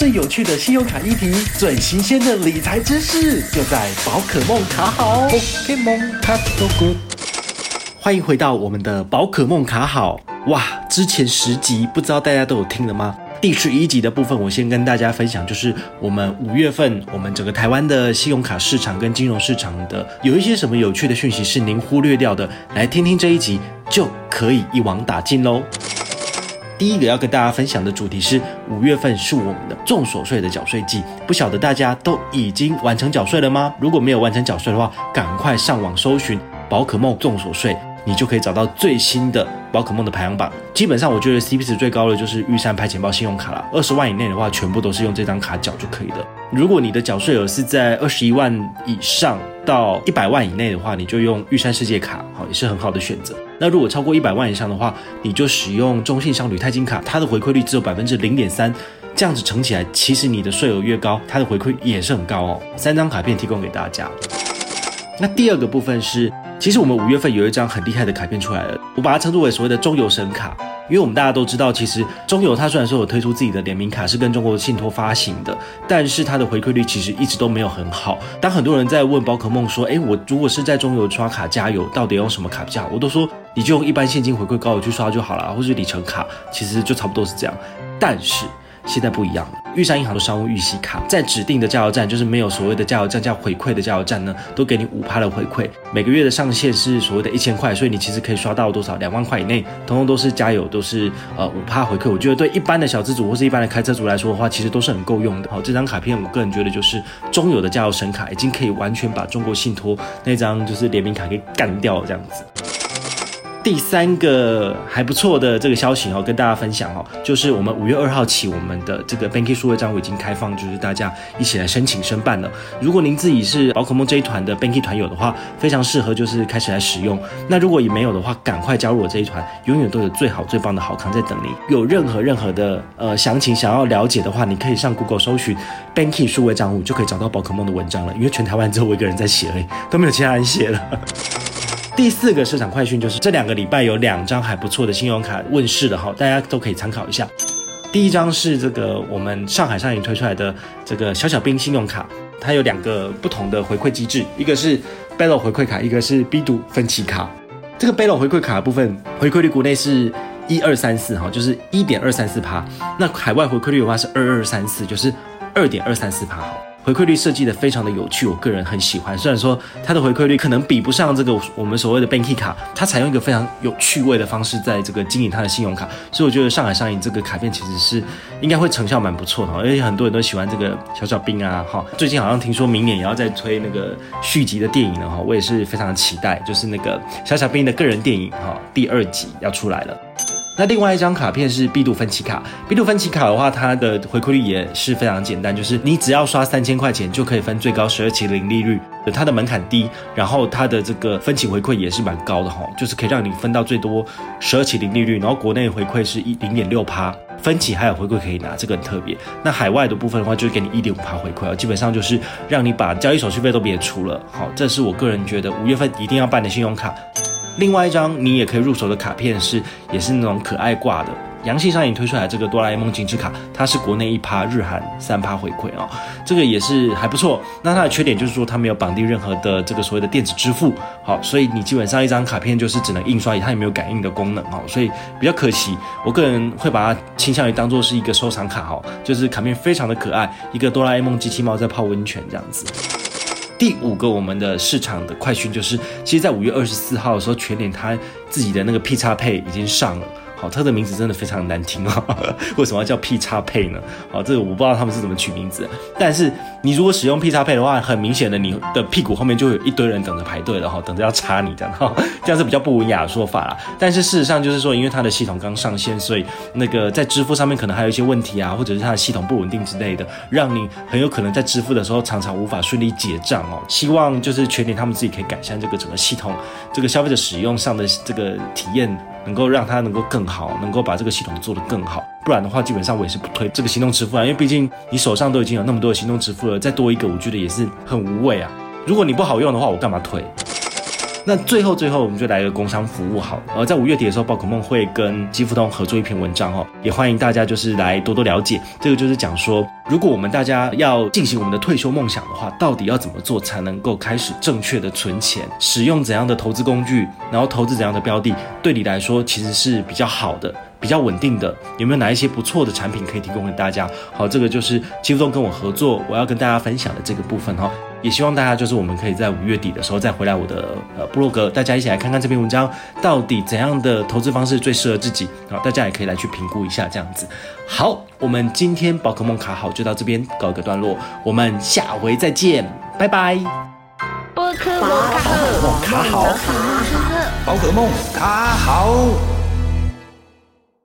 最有趣的信用卡议题，最新鲜的理财知识，就在宝可梦卡好。Pokemon 卡 so good，欢迎回到我们的宝可梦卡好。哇，之前十集不知道大家都有听了吗？第十一集的部分，我先跟大家分享，就是我们五月份我们整个台湾的信用卡市场跟金融市场的有一些什么有趣的讯息是您忽略掉的，来听听这一集就可以一网打尽喽。第一个要跟大家分享的主题是五月份是我们的重所税的缴税季，不晓得大家都已经完成缴税了吗？如果没有完成缴税的话，赶快上网搜寻宝可梦重所税。你就可以找到最新的宝可梦的排行榜。基本上，我觉得 CP 值最高的就是玉山拍钱包信用卡了。二十万以内的话，全部都是用这张卡缴就可以了。如果你的缴税额是在二十一万以上到一百万以内的话，你就用玉山世界卡，好，也是很好的选择。那如果超过一百万以上的话，你就使用中信商旅钛金卡，它的回馈率只有百分之零点三，这样子乘起来，其实你的税额越高，它的回馈也是很高哦。三张卡片提供给大家。那第二个部分是。其实我们五月份有一张很厉害的卡片出来了，我把它称作为所谓的中油神卡，因为我们大家都知道，其实中油它虽然说有推出自己的联名卡，是跟中国信托发行的，但是它的回馈率其实一直都没有很好。当很多人在问宝可梦说，哎，我如果是在中油刷卡加油，到底用什么卡比较好？我都说你就用一般现金回馈高的去刷就好了，或是里程卡，其实就差不多是这样。但是现在不一样了。玉山银行的商务预习卡，在指定的加油站，就是没有所谓的加油站加回馈的加油站呢，都给你五趴的回馈。每个月的上限是所谓的一千块，所以你其实可以刷到多少？两万块以内，通通都是加油，都是呃五趴回馈。我觉得对一般的小资主或是一般的开车族来说的话，其实都是很够用的。好，这张卡片我个人觉得就是中油的加油神卡，已经可以完全把中国信托那张就是联名卡给干掉这样子。第三个还不错的这个消息哦，跟大家分享哦，就是我们五月二号起，我们的这个 Banky 数位账户已经开放，就是大家一起来申请申办了。如果您自己是宝可梦这一团的 Banky 团友的话，非常适合就是开始来使用。那如果也没有的话，赶快加入我这一团，永远都有最好最棒的好康在等你。有任何任何的呃详情想要了解的话，你可以上 Google 搜寻 Banky 数位账户，就可以找到宝可梦的文章了。因为全台湾只有我一个人在写而已，都没有其他人写了。第四个市场快讯就是这两个礼拜有两张还不错的信用卡问世了哈，大家都可以参考一下。第一张是这个我们上海上影推出来的这个小小兵信用卡，它有两个不同的回馈机制，一个是 Bello 回馈卡，一个是 B 度分期卡。这个 Bello 回馈卡的部分回馈率国内是一二三四哈，就是一点二三四趴，那海外回馈率的话是二二三四，就是二点二三四趴哈。回馈率设计的非常的有趣，我个人很喜欢。虽然说它的回馈率可能比不上这个我们所谓的 Banky 卡，它采用一个非常有趣味的方式在这个经营它的信用卡，所以我觉得上海上银这个卡片其实是应该会成效蛮不错的，而且很多人都喜欢这个小小兵啊。哈，最近好像听说明年也要再推那个续集的电影了哈，我也是非常的期待，就是那个小小兵的个人电影哈，第二集要出来了。那另外一张卡片是 B 度分期卡，B 度分期卡的话，它的回馈率也是非常简单，就是你只要刷三千块钱就可以分最高十二期零利率，它的门槛低，然后它的这个分期回馈也是蛮高的哈，就是可以让你分到最多十二期零利率，然后国内回馈是一零点六趴，分期还有回馈可以拿，这个很特别。那海外的部分的话，就是给你一点五趴回馈啊，基本上就是让你把交易手续费都别出了，好，这是我个人觉得五月份一定要办的信用卡。另外一张你也可以入手的卡片是，也是那种可爱挂的，阳信上银推出来这个哆啦 A 梦精致卡，它是国内一趴，日韩三趴回馈哦，这个也是还不错。那它的缺点就是说它没有绑定任何的这个所谓的电子支付，好，所以你基本上一张卡片就是只能印刷，它也没有感应的功能哦，所以比较可惜。我个人会把它倾向于当做是一个收藏卡哈，就是卡片非常的可爱，一个哆啦 A 梦机器猫在泡温泉这样子。第五个，我们的市场的快讯就是，其实，在五月二十四号的时候，全联它自己的那个 P 叉配已经上了。好，它的名字真的非常难听啊！为什么要叫 P 叉配呢？好，这个我不知道他们是怎么取名字。但是你如果使用 P 叉配的话，很明显的，你的屁股后面就有一堆人等着排队了哈，等着要插你这样哈，这样是比较不文雅的说法啦。但是事实上就是说，因为它的系统刚上线，所以那个在支付上面可能还有一些问题啊，或者是它的系统不稳定之类的，让你很有可能在支付的时候常常无法顺利结账哦。希望就是全年他们自己可以改善这个整个系统，这个消费者使用上的这个体验。能够让它能够更好，能够把这个系统做得更好，不然的话，基本上我也是不推这个行动支付啊，因为毕竟你手上都已经有那么多的行动支付了，再多一个，我觉得也是很无谓啊。如果你不好用的话，我干嘛推？那最后最后，我们就来一个工商服务好。呃，在五月底的时候，宝可梦会跟基富通合作一篇文章哦，也欢迎大家就是来多多了解。这个就是讲说，如果我们大家要进行我们的退休梦想的话，到底要怎么做才能够开始正确的存钱？使用怎样的投资工具，然后投资怎样的标的，对你来说其实是比较好的。比较稳定的，有没有哪一些不错的产品可以提供给大家？好，这个就是基富通跟我合作，我要跟大家分享的这个部分哈。也希望大家就是我们可以在五月底的时候再回来我的呃部落格，大家一起来看看这篇文章到底怎样的投资方式最适合自己。好，大家也可以来去评估一下这样子。好，我们今天宝可梦卡好就到这边告一个段落，我们下回再见，拜拜。宝可梦卡好，宝可梦卡好。